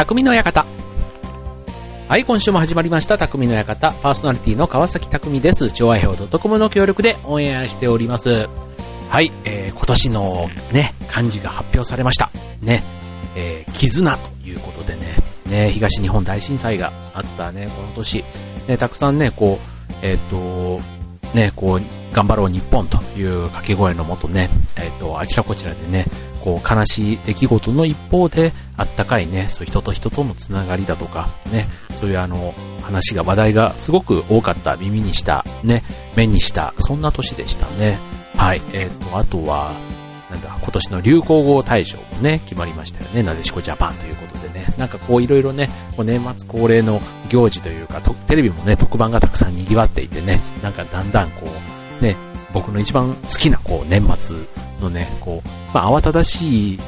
匠の館。はい、今週も始まりました、匠の館。パーソナリティの川崎匠です。超愛表 .com の協力でオンエアしております。はい、えー、今年のね、漢字が発表されました。ね、えー、絆ということでね、ね、東日本大震災があったね、この年、ね、たくさんね、こう、えっ、と、ね、こう、頑張ろう日本という掛け声のもとね、えっ、と、あちらこちらでね、こう、悲しい出来事の一方で、あったかいね、そう人と人とのつながりだとか、ね、そういうあの、話が、話題がすごく多かった、耳にした、ね、目にした、そんな年でしたね。はい、えっ、と、あとは、なんだ、今年の流行語大賞もね、決まりましたよね。なでしこジャパンということでね。なんかこういろいろね、こう年末恒例の行事というか、テレビもね、特番がたくさん賑わっていてね、なんかだんだんこう、ね、僕の一番好きなこう年末のね、こう、まあ慌ただしい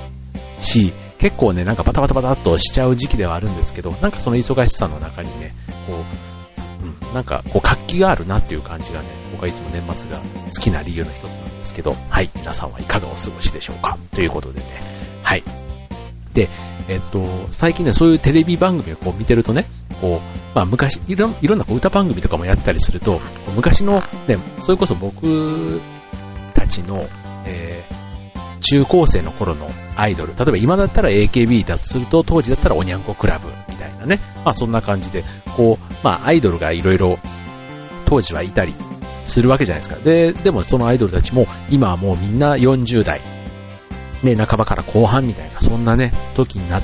し、結構ね、なんかバタバタバタっとしちゃう時期ではあるんですけど、なんかその忙しさの中にね、こう、うん、なんかこう活気があるなっていう感じがね、僕はいつも年末が好きな理由の一つなんですけど、はい、皆さんはいかがお過ごしでしょうか？ということでね、はい。で、えっと、最近ね、そういうテレビ番組をこう見てるとね、こう、まあ昔、いろいろんなこう歌番組とかもやったりすると、昔のね、それこそ僕たちの、えー、中高生の頃のアイドル、例えば今だったら AKB だとすると、当時だったらおにゃんこクラブみたいなね、まあそんな感じで、こう、まあアイドルがいろいろ当時はいたりするわけじゃないですか。で、でもそのアイドルたちも今はもうみんな40代、ね、半ばから後半みたいな、そんなね、時になっ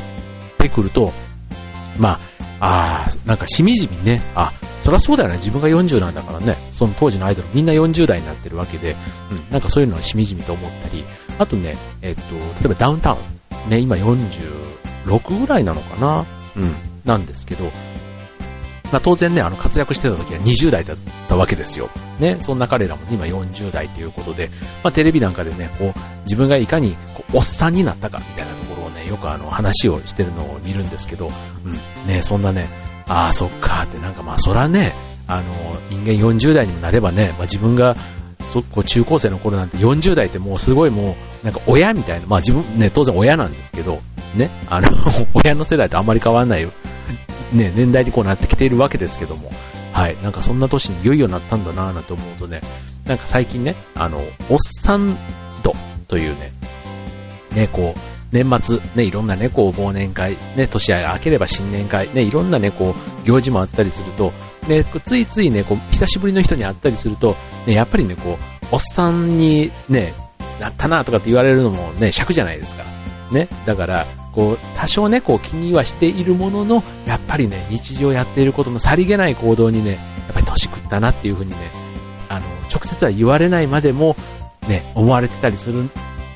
てくると、まあ、ああ、なんかしみじみね、あ、そりゃそうだよね、自分が40なんだからね、その当時のアイドルみんな40代になってるわけで、うん、なんかそういうのはしみじみと思ったり、あとね、えっと、例えばダウンタウン、ね、今46ぐらいなのかな、うん、なんですけど、まあ当然ね、あの活躍してた時は20代だったわけですよ。ね、そんな彼らも、ね、今40代ということで、まあテレビなんかでね、こう、自分がいかにこうおっさんになったかみたいなと、よくあの話をしてるのを見るんですけど、うん、ね、そんなね、ああ、そっかって、なんかまあそらね、あの、人間40代にもなればね、まあ自分が、そこう中高生の頃なんて40代ってもうすごいもう、なんか親みたいな、まあ自分ね、当然親なんですけど、ね、あの、親の世代とあんまり変わらない。ね、年代にこうなってきているわけですけども、はい、なんかそんな年にいよいよなったんだなぁなんて思うとね、なんか最近ね、あの、おっさん度というね、ね、こう、年末、ね、いろんなね、こう、忘年会、ね、年明ければ新年会、ね、いろんなね、こう、行事もあったりすると、ね、ついついね、こう、久しぶりの人に会ったりすると、ね、やっぱりね、こう、おっさんにね、なったなとかって言われるのもね、尺じゃないですか。ね、だから、こう、多少ね、こう気にはしているものの、やっぱりね、日常やっていることのさりげない行動にね、やっぱり年食ったなっていうふうにね、あの、直接は言われないまでも、ね、思われてたりする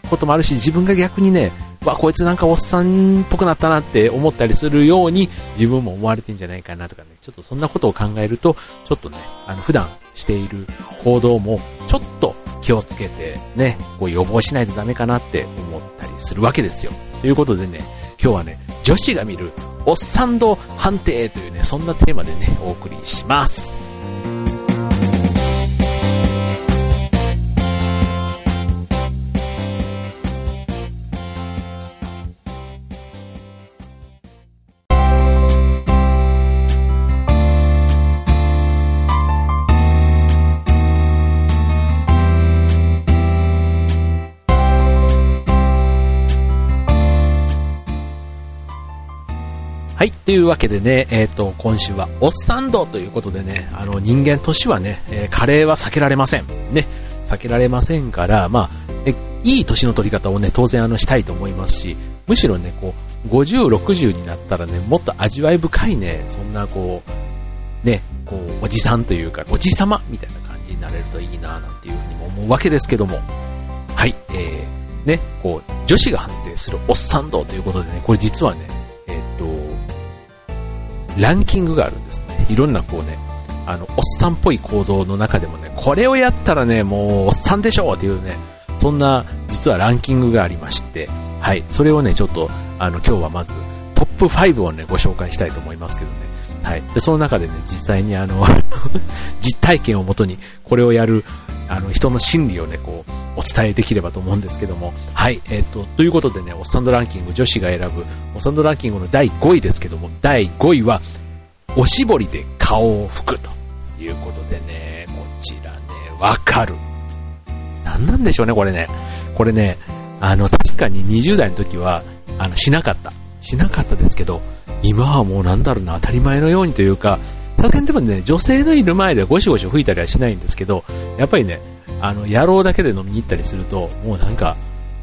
こともあるし、自分が逆にね、わ、こいつなんかおっさんっぽくなったなって思ったりするように、自分も思われてんじゃないかなとかね、ちょっとそんなことを考えると、ちょっとね、あの、普段している行動も、ちょっと気をつけてね、こう予防しないとダメかなって思ったりするわけですよ。ということでね、今日はね、女子が見るおっさん度判定というね、そんなテーマでね、お送りします。はい。というわけでね、えっ、と、今週は、おっさん度ということでね、あの、人間年はね、えーカレーは避けられません。ね、避けられませんから、まあ、えいい年の取り方をね、当然あの、したいと思いますし、むしろね、こう、50、60になったらね、もっと味わい深いね、そんなこう、ね、こう、おじさんというか、おじさまみたいな感じになれるといいな、なんていうふうにも思うわけですけども、はい、えー、ね、こう、女子が判定するおっさん度ということでね、これ実はね、えっ、と、ランキングがあるんですね。いろんなこうね、あの、おっさんっぽい行動の中でもね、これをやったらね、もう、おっさんでしょうっていうね、そんな、実はランキングがありまして、はい、それをね、ちょっと、あの、今日はまず、トップ5をね、ご紹介したいと思いますけどね。はい。で、その中でね、実際にあの、実体験をもとに、これをやる、あの、人の心理をね、こう、お伝えできればと思うんですけども。はい、えっ、ー、と、ということでね、おっさんドランキング女子が選ぶ、おっさんドランキングの第5位ですけども、第5位は、おしぼりで顔を拭くということでね、こちらね、わかる。なんなんでしょうね、これね。これね、あの、確かに20代の時は、あの、しなかった。しなかったですけど、今はもうなんだろうな、当たり前のようにというか、さすがにでもね、女性のいる前でゴシゴシ吹いたりはしないんですけど、やっぱりね、あの、野郎だけで飲みに行ったりすると、もうなんか、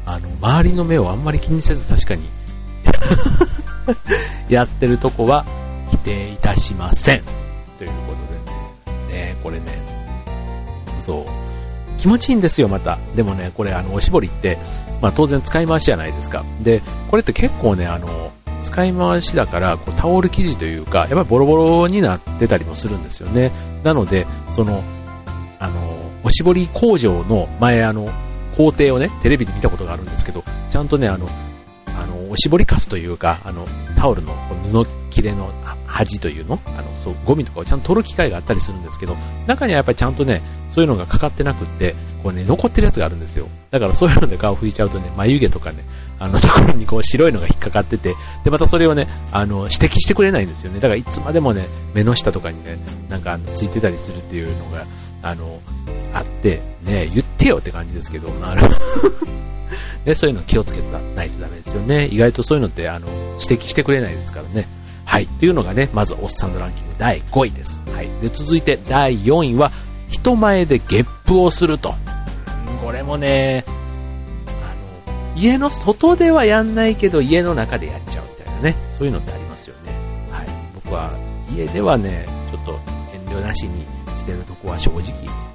あの、周りの目をあんまり気にせず確かに やってるとこは否定いたしません。ということでね、これね、そう、気持ちいいんですよ、また。でもね、これ、あの、おしぼりって、まあ当然使い回しじゃないですか。で、これって結構ね、あの、使い回しだから、こうタオル生地というか、やっぱりボロボロになってたりもするんですよね。なので、その、あの、おしぼり工場の前、あの、工程をね、テレビで見たことがあるんですけど、ちゃんとね、あの、あの、おしぼりカスというか、あの、タオルの布切れの端というのあの、そう、ゴミとかをちゃんと取る機会があったりするんですけど、中にはやっぱりちゃんとね、そういうのがかかってなくって、こうね、残ってるやつがあるんですよ。だからそういうので顔拭いちゃうとね、眉毛とかね、あの ところにこう白いのが引っかかってて、で、またそれをね、あの、指摘してくれないんですよね。だからいつまでもね、目の下とかにね、なんかついてたりするっていうのが、あの、あって、ね、言ってよって感じですけど、あのね、そういうの気をつけないとダメですよね。意外とそういうのって、あの、指摘してくれないですからね。はい。というのがね、まず、おっさんのランキング第5位です。はい。で、続いて第4位は、人前でゲップをすると。これもね、あの、家の外ではやんないけど、家の中でやっちゃうみたいなね、そういうのってありますよね。はい。僕は、家ではね、ちょっと遠慮なしにしてるとこは正直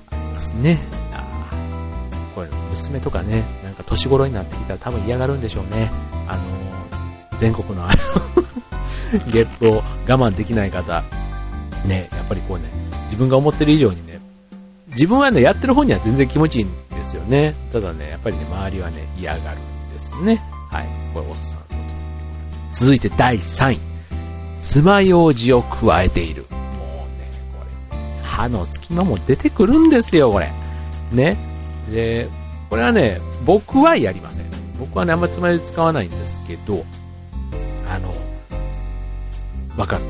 ありますね。あこれ、娘とかね、なんか年頃になってきたら多分嫌がるんでしょうね。あの、全国のあの ゲップを我慢できない方、ね、やっぱりこうね、自分が思ってる以上にね、自分はね、やってる方には全然気持ちいいんですよね。ただね、やっぱりね、周りはね、嫌がるんですね。はい。これ、おっさんのということで。続いて第3位。爪楊枝を加えている。歯の隙間も出てくるんですよ、これ。ね。で、これはね、僕はやりません。僕はね、あんまり爪楊枝使わないんですけど、あの、わかる。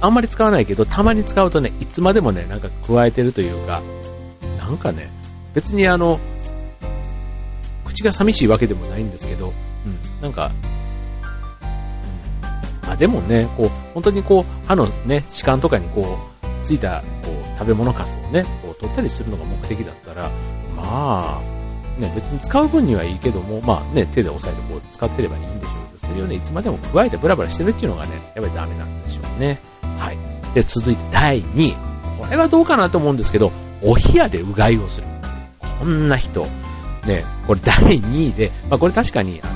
あんまり使わないけど、たまに使うとね、いつまでもね、なんか加えてるというか、なんかね、別にあの、口が寂しいわけでもないんですけど、うん、なんか、うん、あ、でもね、こう、本当にこう、歯のね、歯間とかにこう、ついた、こう、食べ物かすをね、こう、取ったりするのが目的だったら、まあ、ね、別に使う分にはいいけども、まあね、手で押さえてこう、使ってればいいんでしょうけどそれをね、いつまでも加えてブラブラしてるっていうのがね、やっぱりダメなんでしょうね。はい。で、続いて第2位。これはどうかなと思うんですけど、お部屋でうがいをする。こんな人。ね、これ第2位で、まあこれ確かに、あの、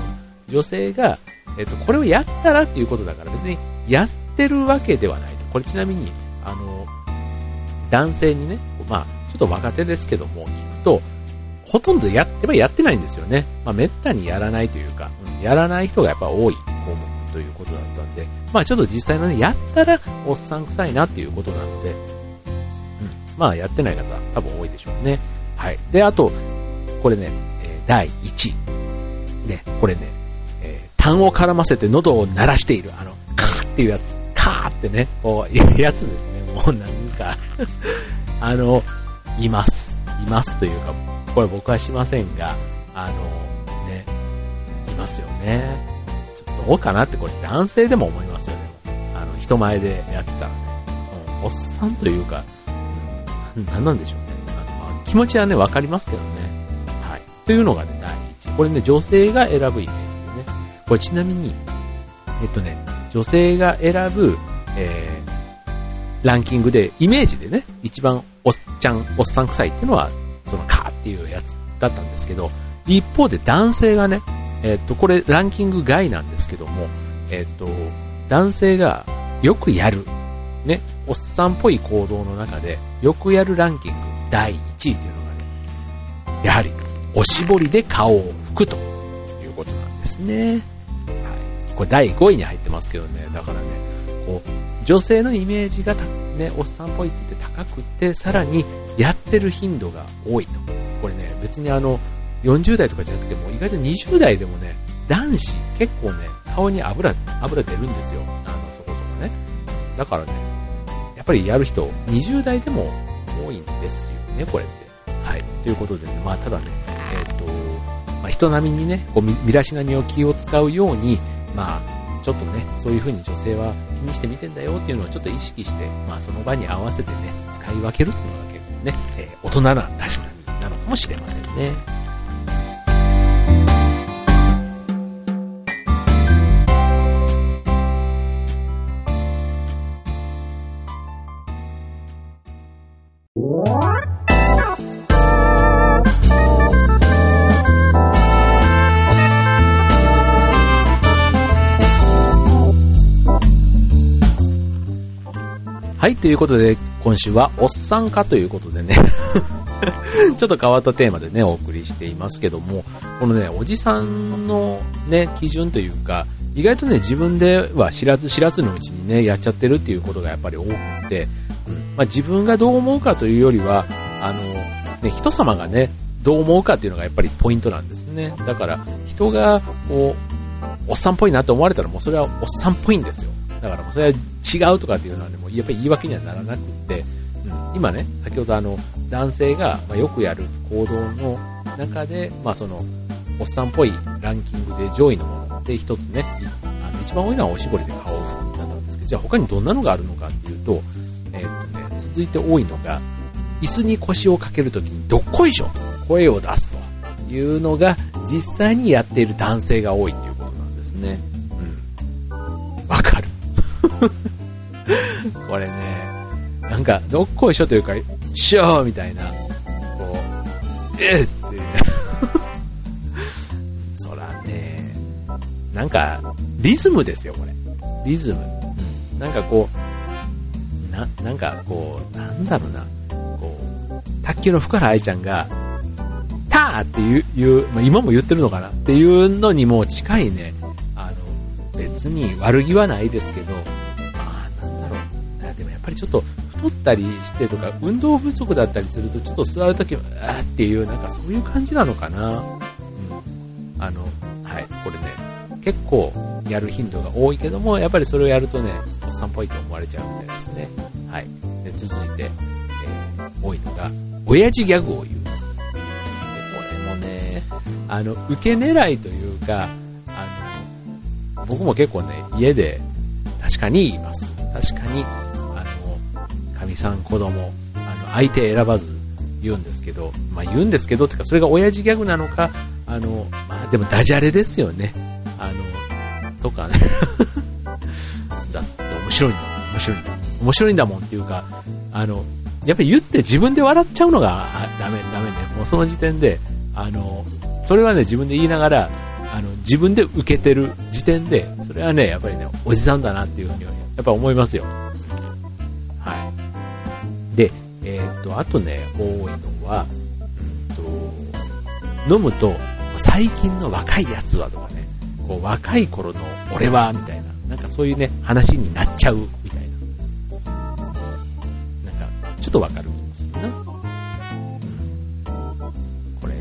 女性が、えっと、これをやったらっていうことだから別にやってるわけではないと。これちなみに、あの、男性にね、まあ、ちょっと若手ですけども、聞くと、ほとんどやってばやってないんですよね。まあ、めったにやらないというか、やらない人がやっぱ多い項目ということだったんで、まあちょっと実際のね、やったらおっさん臭いなっていうことなので、うん、まあやってない方多分多いでしょうね。はい。で、あと、これね、え、第1位。ね、これね、えー、痰を絡ませて喉を鳴らしている、あの、カーっていうやつ、カーってね、こう、いうやつですね。もうなんか あの、います。いますというか、これ僕はしませんが、あの、ね、いますよね。ちょっとどうかなってこれ男性でも思いますよね。あの、人前でやってたらね。おっさんというか、うん、何なんでしょうね。あのまあ、気持ちはね、わかりますけどね。はい。というのがね、第一。これね、女性が選ぶイメージでね。これちなみに、えっとね、女性が選ぶ、え、ランキングで、イメージでね、一番おっちゃん、おっさん臭いっていうのは、そのカーっていうやつだったんですけど、一方で男性がね、えっと、これランキング外なんですけども、えっと、男性がよくやる、ね、おっさんっぽい行動の中で、よくやるランキング第1位っていうのがね、やはり、おしぼりで顔を拭くということなんですね。はい。これ第5位に入ってますけどね、だからね、こう、女性のイメージがね、おっさんっぽいって言って高くて、さらにやってる頻度が多いと。これね、別にあの、40代とかじゃなくても、意外と20代でもね、男子結構ね、顔に油、油出るんですよ。あの、そこそこね。だからね、やっぱりやる人、20代でも多いんですよね、これって。はい。ということでね、まあただね、えっ、ー、と、まあ、人並みにね、こう身だしなみを気を使うように、まあ、ちょっとね、そういう風に女性は気にして見てんだよっていうのをちょっと意識して、まあその場に合わせてね、使い分けるっていうのが結構ね、えー、大人な確かになのかもしれませんね。はい、ということで、今週はおっさん化ということでね ちょっと変わったテーマでね、お送りしていますけども、このね、おじさんのね、基準というか、意外とね、自分では知らず知らずのうちにね、やっちゃってるっていうことがやっぱり多くて、うんまあ、自分がどう思うかというよりは、あの、ね、人様がね、どう思うかっていうのがやっぱりポイントなんですね。だから、人が、こう、おっさんっぽいなと思われたらもうそれはおっさんっぽいんですよ。だからもうそれは違うとかっていうのはね、もうやっぱり言い訳にはならなくって、うん、今ね、先ほどあの、男性が、まよくやる行動の中で、まあその、おっさんっぽいランキングで上位のもので一つね、あの一番多いのはおしぼりで顔を拭くだったんですけど、じゃあ他にどんなのがあるのかっていうと、えー、っとね、続いて多いのが、椅子に腰をかけるときにどっこいしょと声を出すというのが実際にやっている男性が多いっていうことなんですね。うん。かる。これね、なんか、どっこいしょというか、しょーみたいな、こう、えー、って、そらね、なんか、リズムですよ、これ。リズム。なんかこう、な、なんかこう、なんだろうな、こう、卓球の福原愛ちゃんが、ターっていう、いうまあ、今も言ってるのかな。っていうのにも近いね、あの別に悪気はないですけど、ちょっと太ったりしてとか、運動不足だったりすると、ちょっと座るときは、あっていう、なんかそういう感じなのかな。うん。あの、はい、これね、結構やる頻度が多いけども、やっぱりそれをやるとね、おっさんっぽいと思われちゃうみたいですね。はい。で、続いて、えー、多いのが、親父ギャグを言う。で、これもね、あの、受け狙いというか、あの僕も結構ね、家で確かに言います。確かに、あの、神さん子供、あの、相手選ばず言うんですけど、まあ言うんですけど、てかそれが親父ギャグなのか、あの、まあでもダジャレですよね。あの、とかね。だって面白いんだ、面白いんだ、面白いんだもんっていうか、あの、やっぱり言って自分で笑っちゃうのがダメ、ダメね。もうその時点で、あの、それはね、自分で言いながら、あの、自分で受けてる時点で、それはね、やっぱりね、おじさんだなっていうふうには、やっぱ思いますよ。で、えー、っと、あとね、多いのは、うんと、飲むと、最近の若いやつはとかね、こう、若い頃の俺は、みたいな、なんかそういうね、話になっちゃう、みたいな。なんか、ちょっとわかる気もするな。これ、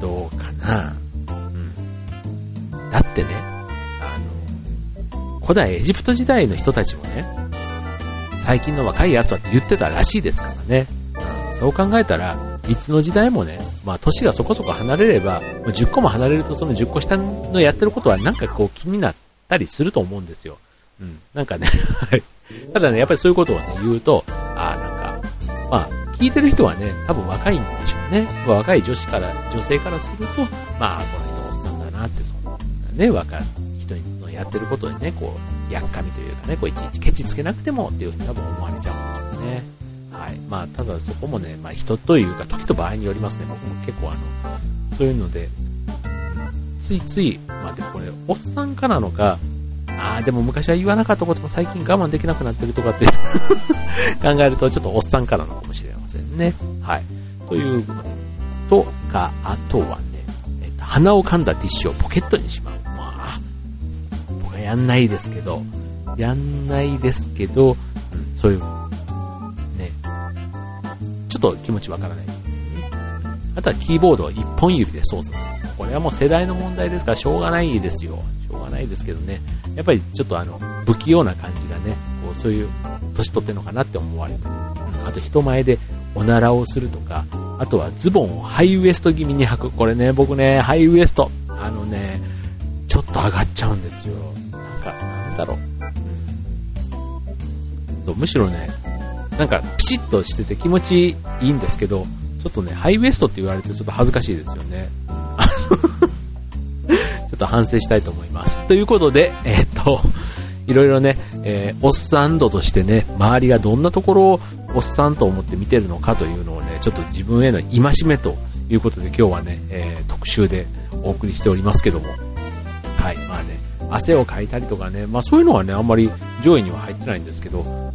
どうかな。うんだってね、あの、古代エジプト時代の人たちもね、最近の若い奴は言ってたらしいですからね。うん、そう考えたら、いつの時代もね、まあ年がそこそこ離れれば、10個も離れるとその10個下のやってることはなんかこう気になったりすると思うんですよ。うん、なんかね ただね、やっぱりそういうことをね、言うと、あ、なんか、まあ、聞いてる人はね、多分若いんでしょうね。若い女子から、女性からすると、まあ、この人おっさんだなって、そんなね、若い人のやってることでね、こう、やっかみというかね、こういちいちケチつけなくてもっていうふうに多分思われちゃうんですよね。はい。まあ、ただそこもね、まあ人というか時と場合によりますね。僕も結構あの、そういうので、ついつい、まあでもこれ、おっさんかなのか、ああ、でも昔は言わなかったことも最近我慢できなくなってるとかって 考えるとちょっとおっさんからのかもしれませんね。はい。というとか、あとはね、えっと、鼻を噛んだティッシュをポケットにしまう。やんないですけど、やんないですけど、うん、そういう、ね、ちょっと気持ちわからない。あとはキーボードを一本指で操作する。これはもう世代の問題ですからしょうがないですよ。しょうがないですけどね。やっぱりちょっとあの、不器用な感じがね、こうそういう年取ってんのかなって思われる。あと人前でおならをするとか、あとはズボンをハイウエスト気味に履く。これね、僕ね、ハイウエスト、あのね、ちょっと上がっちゃうんですよ。だろう。そうむしろね、なんかピチッとしてて気持ちいいんですけど、ちょっとね、ハイウエストって言われてちょっと恥ずかしいですよね。ちょっと反省したいと思います。ということで、えー、っと、いろいろね、えー、おっさん度としてね、周りがどんなところをおっさんと思って見てるのかというのをね、ちょっと自分への戒めということで今日はね、えー、特集でお送りしておりますけども、はい、まあね、汗をかいたりとかね、まあそういうのはね、あんまり上位には入ってないんですけど、こ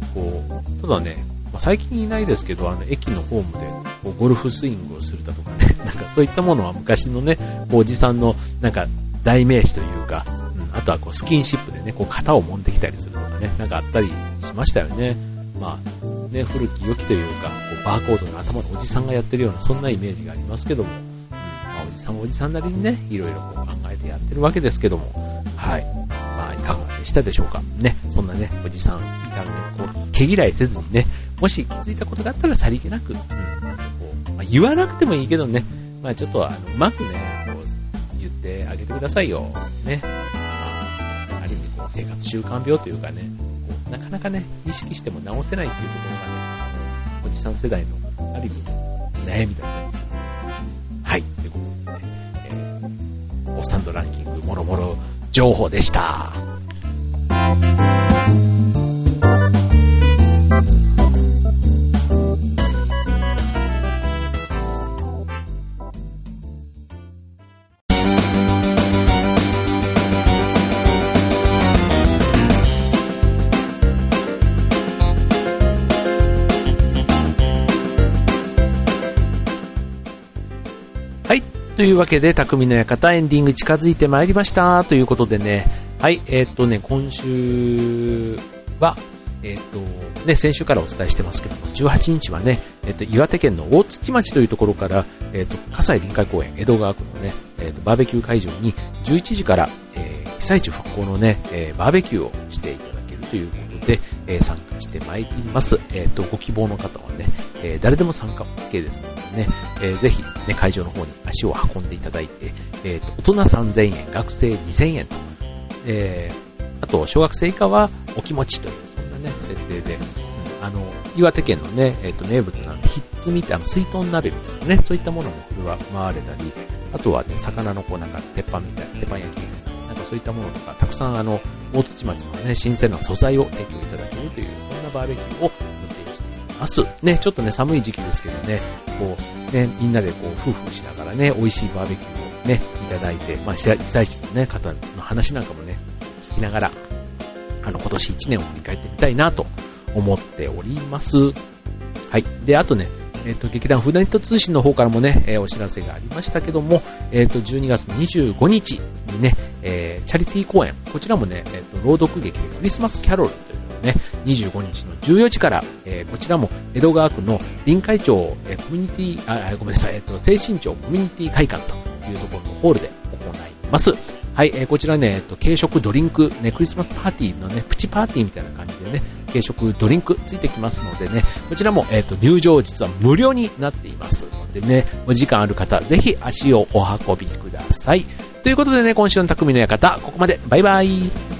う、ただね、まあ、最近いないですけど、あの、駅のホームで、こう、ゴルフスイングをするだとかね、なんかそういったものは昔のね、おじさんの、なんか、代名詞というか、うん、あとはこう、スキンシップでね、こう、型を揉んできたりするとかね、なんかあったりしましたよね。まあ、ね、古き良きというか、こうバーコードの頭のおじさんがやってるような、そんなイメージがありますけども、うんまあ、おじさんおじさんなりにね、いろいろこう考えてやってるわけですけども、はい。まあ、いかがでしたでしょうか。ね、そんなね、おじさんいたらね、こう、毛嫌いせずにね、もし気づいたことがあったらさりげなく、うん、こう、まあ、言わなくてもいいけどね、まあちょっとあの、うまくね、こう、言ってあげてくださいよ。ね。まあ、ある意味こう、生活習慣病というかね、こうなかなかね、意識しても直せないっていうところがね、おじさん世代の、ある意味、悩みだったりするんですけど、はい、ということでね、えー、おっさんドランキング、もろもろ情報でした。いうわけで、匠の館エンディング近づいてまいりました。ということでね、はい、えー、っとね、今週は、えー、っと、ね、先週からお伝えしてますけども、18日はね、えー、っと、岩手県の大槌町というところから、えっと、葛西臨海公園、江戸川区のね、えっと、バーベキュー会場に11時から、え被災地復興のね、えバーベキューをしていただけるということで、え参加してまいります。えっと、ご希望の方はね、え誰でも参加 OK ですので、ね、えー、ぜひ、ね、会場の方に足を運んでいただいて、えーと、大人3000円、学生2000円と、えー、あと、小学生以下はお気持ちという、そんなね、設定で、うん、あの、岩手県のね、え、ー、と、名物なんで、ひっつみたいな、水豚鍋みたいなね、そういったものも振る舞われたり、あとはね、魚のこう、なんか、鉄板みたいな、鉄板焼きみたいな、なんかそういったものとか、たくさんあの、大土町のね、新鮮な素材を提供いただけるという、そんなバーベキューをます。ね、ちょっとね、寒い時期ですけどね、こう、ね、みんなでこう、夫婦しながらね、美味しいバーベキューをね、いただいて、まあ、被災地のね、方の話なんかもね、聞きながら、あの、今年1年を振り返ってみたいなと思っております。はい。で、あとね、えっ、ー、と、劇団フーダニット通信の方からもね、えー、お知らせがありましたけども、えっ、ー、と、12月25日にね、えチャリティー公演、こちらもね、えっ、と、朗読劇クリスマスキャロルとね、25日の14時から、えー、こちらも江戸川区の臨海町、えー、コミュニティ、あ、ごめんなさい、えっ、と、精神町コミュニティ会館というところのホールで行います。はい、えー、こちらね、えっと、軽食、ドリンク、ね、クリスマスパーティーのね、プチパーティーみたいな感じでね、軽食、ドリンクついてきますのでね、こちらも、えっと、入場実は無料になっていますのでね、お時間ある方、ぜひ足をお運びください。ということでね、今週の匠の館、ここまで。バイバイ。